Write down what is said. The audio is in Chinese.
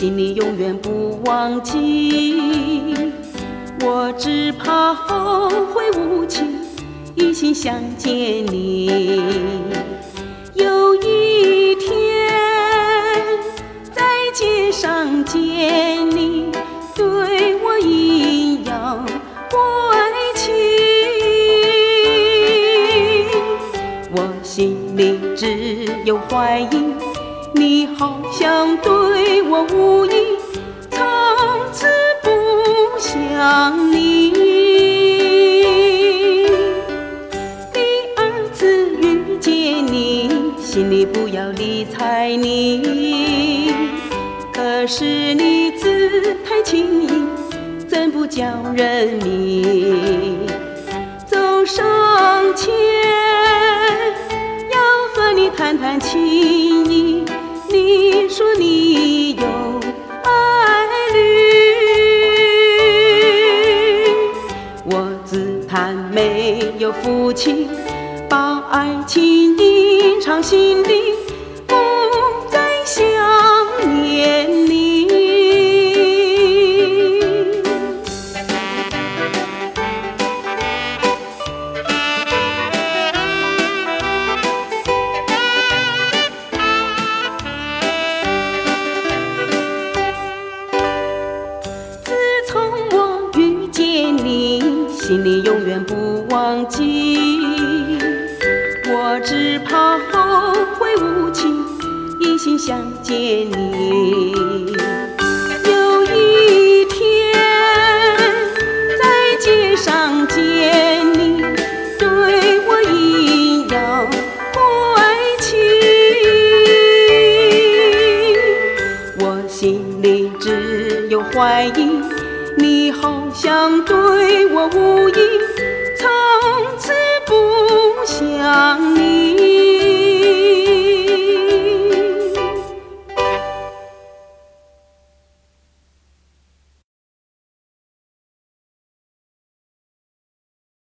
心里永远不忘记。我只怕后会无期，一心想见你。有一天在街上见你，对我阴阳怪气，我心里只有怀疑，你好像对我无意，从此不想你。第二次遇见你，心里不要理睬你。可是你姿态轻盈，怎不叫人迷？走上前要和你谈谈情谊，你说你有爱侣，我自叹没有福气，把爱情隐藏心里，心里永远不忘记。我只怕后会无期，一心想见你。有一天在街上见你，对我一样怪情。我心里只有怀疑，你好像对我无意，